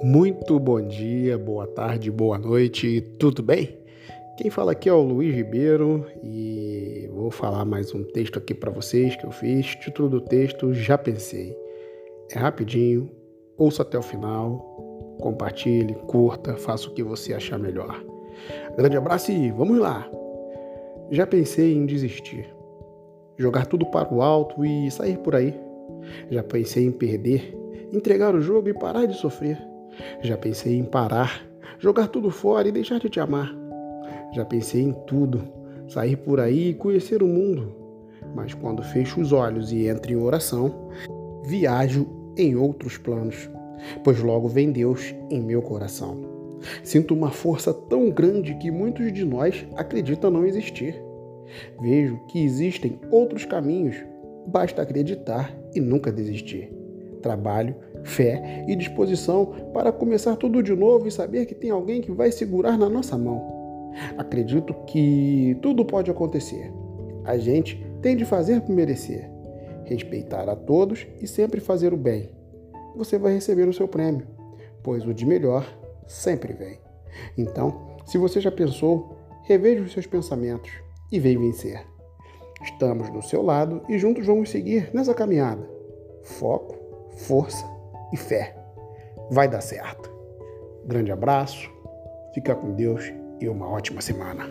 Muito bom dia, boa tarde, boa noite, tudo bem? Quem fala aqui é o Luiz Ribeiro e vou falar mais um texto aqui para vocês que eu fiz. Título do texto: Já pensei. É rapidinho, ouça até o final, compartilhe, curta, faça o que você achar melhor. Grande abraço e vamos lá! Já pensei em desistir, jogar tudo para o alto e sair por aí. Já pensei em perder, entregar o jogo e parar de sofrer. Já pensei em parar, jogar tudo fora e deixar de te amar. Já pensei em tudo, sair por aí e conhecer o mundo. Mas quando fecho os olhos e entro em oração, viajo em outros planos, pois logo vem Deus em meu coração. Sinto uma força tão grande que muitos de nós acreditam não existir. Vejo que existem outros caminhos, basta acreditar e nunca desistir. Trabalho, fé e disposição para começar tudo de novo e saber que tem alguém que vai segurar na nossa mão. Acredito que tudo pode acontecer. A gente tem de fazer por merecer, respeitar a todos e sempre fazer o bem. Você vai receber o seu prêmio, pois o de melhor sempre vem. Então, se você já pensou, reveja os seus pensamentos e vem vencer. Estamos do seu lado e juntos vamos seguir nessa caminhada. Foco, força e fé. Vai dar certo. Grande abraço, fica com Deus e uma ótima semana.